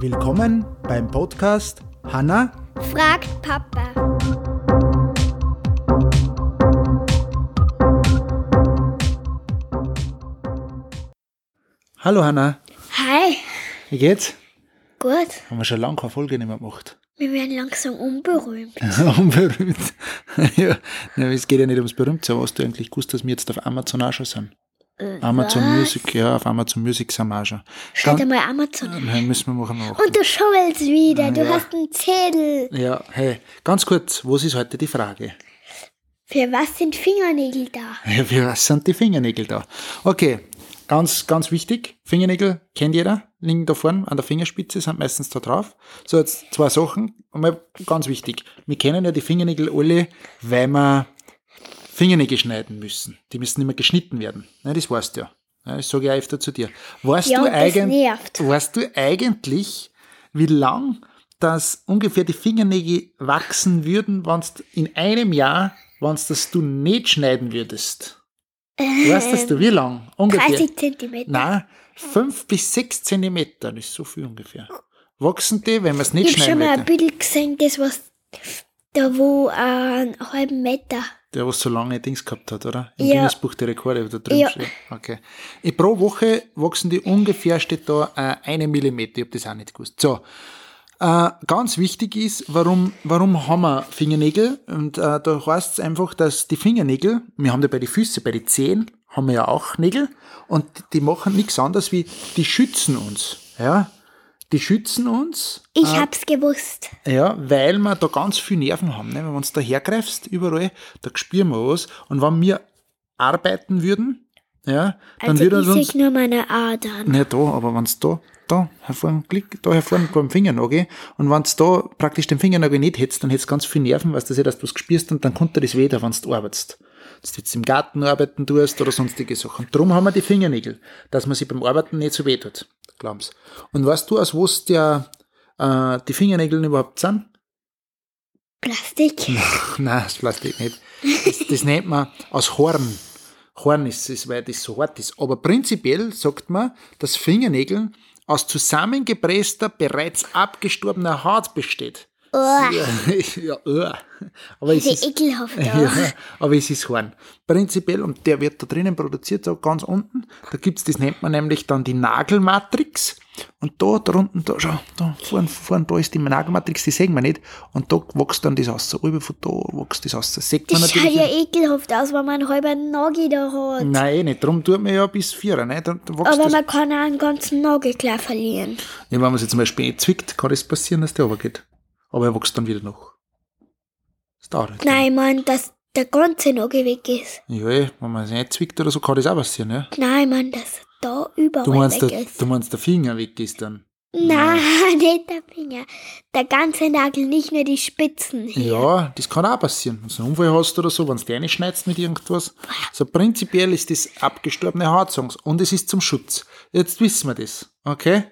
Willkommen beim Podcast Hanna. Fragt Papa. Hallo Hanna, Hi. wie geht's? Gut. Haben wir schon lange keine Folge nicht mehr gemacht. Wir werden langsam unberühmt. Unberühmt. ja, es geht ja nicht ums Berühmtsein. Was du eigentlich gewusst, dass wir jetzt auf Amazon auch schon sind? Amazon was? Music, ja, auf Amazon Music sind wir auch schon. Schalt Dann- einmal Amazon. Nein, müssen wir machen noch. Und du schummelst wieder. Du Ja. hast einen Zettel. Ja, hey, ganz kurz, was ist heute die Frage? Für was sind Fingernägel da? Ja, für was sind die Fingernägel da? Okay, ganz, ganz wichtig. Fingernägel kennt jeder, liegen da vorne an der Fingerspitze, sind meistens da drauf. So, jetzt zwei Sachen. Einmal ganz wichtig. Wir kennen ja die Fingernägel alle, weil wir Fingernägel schneiden müssen. Die müssen immer geschnitten werden. Ja, das weißt du ja. ja das sage ich auch öfter zu dir. Weißt Ja, du, eigen- weißt du eigentlich, wie lang das ungefähr die Fingernägel wachsen würden, wenn in einem Jahr, wenn das du nicht schneiden würdest? Weißt das du, wie lang? Ungefähr. 30 Zentimeter. Nein, fünf bis sechs Zentimeter, das ist so viel ungefähr. Wachsen die, wenn man es nicht ich habe schon schneiden mal ein? Bild gesehen, das was da wo äh, einen halben Meter. Der, was so lange Dings gehabt hat, oder? Im Ja. Guinness-Buch der Rekorde, da drin Ja. steht. Okay. Eh, Pro Woche wachsen die ungefähr, steht da, äh, eine Millimeter. Ich habe das auch nicht gewusst. So. Äh, ganz wichtig ist, warum, warum haben wir Fingernägel? Und äh, da heißt es einfach, dass die Fingernägel, wir haben ja bei den Füßen, bei den Zehen, haben wir ja auch Nägel und die machen nichts anderes wie, die schützen uns. Ja? Die schützen uns Ich hab's gewusst. ja, weil wir da ganz viel Nerven haben. Ne? Wenn du uns da hergreifst, überall, da spüren wir was. Und wenn wir arbeiten würden, ja, dann Also würde ich uns. sehe nur meine Adern. Nicht da, aber wenn es da, da hervorn klick, da hervorn beim Fingernagel und wenn du da praktisch den Fingernagel nicht hättest, dann hättest du ganz viel Nerven, weißt du, dass du was gespürst und dann kommt dir das weh, wenn du arbeitest. Dass du jetzt im Garten arbeiten tust oder sonstige Sachen. Darum haben wir die Fingernägel, dass man sich beim Arbeiten nicht so weh tut. Glauben's. Und weißt du, aus was der, äh, die Fingernägel überhaupt sind? Plastik. Nein, das Plastik nicht. Das, das nennt man aus Horn. Horn ist es, weil das so hart ist. Aber prinzipiell sagt man, dass Fingernägel aus zusammengepresster, bereits abgestorbener Haut besteht. Oh, ja, ja. Aber es ist, ekelhaft ja, aber es ist Horn. Prinzipiell, und der wird da drinnen produziert, so ganz unten. Da gibt's, das nennt man nämlich dann die Nagelmatrix. Und da, da unten, da, schau, da vorne, vorne, da ist die Nagelmatrix, die sehen wir nicht. Und da wächst dann das aus. So rüber von da wächst das aus. Das sieht man Das schaut natürlich. ja ekelhaft aus, wenn man einen halben Nagel da hat. Nein, nicht. Darum tut man ja bis vier, ne? Da, da wächst Aber das. man kann auch einen ganzen Nagel klar verlieren. Ja, wenn man sich zum Beispiel zwickt, kann das passieren, dass der runtergeht. Aber er wächst dann wieder noch. Das dauert halt. Nein, ich meine, dass der ganze Nagel weg ist. Ja, eh, wenn man sich nicht zwickt oder so, kann das auch passieren, ja. Nein, ich meine, dass da überall Du meinst, weg der, ist. du meinst, der Finger weg ist dann. Nein, nicht der Finger. Der ganze Nagel, nicht nur die Spitzen. hier. Ja, das kann auch passieren. Wenn du einen Unfall hast oder so, wenn du dich schneidest mit irgendwas. So prinzipiell ist das abgestorbene Haut, sagen sie. Und es ist zum Schutz. Jetzt wissen wir das. Okay?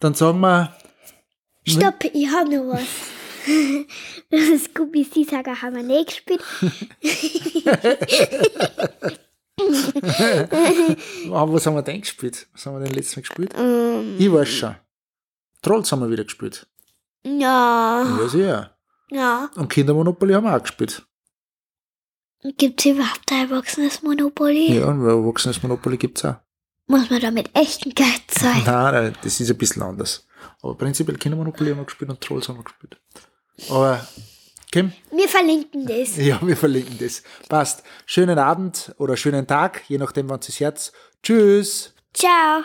Dann sagen wir, Stopp, ich hab noch was. Das Scooby Saga haben wir nicht gespielt. ah, was haben wir denn gespielt? Was haben wir denn letztes Mal gespielt? Ähm, Ich weiß schon. Trolls haben wir wieder gespielt. ja, Ja, sicher. ja. Und Kindermonopoly haben wir auch gespielt. Gibt es überhaupt ein erwachsenes Monopoly? Ja, ein erwachsenes Monopoly gibt's auch. Muss man da mit echtem Geld sein? Nein, nein, das ist ein bisschen anders. Aber prinzipiell Kindermonopoly haben wir gespielt und Trolls haben wir gespielt. Aber, Kim, Wir verlinken das. ja, wir verlinken das. Passt. Schönen Abend oder schönen Tag, je nachdem, wann es Herz. Tschüss. Ciao.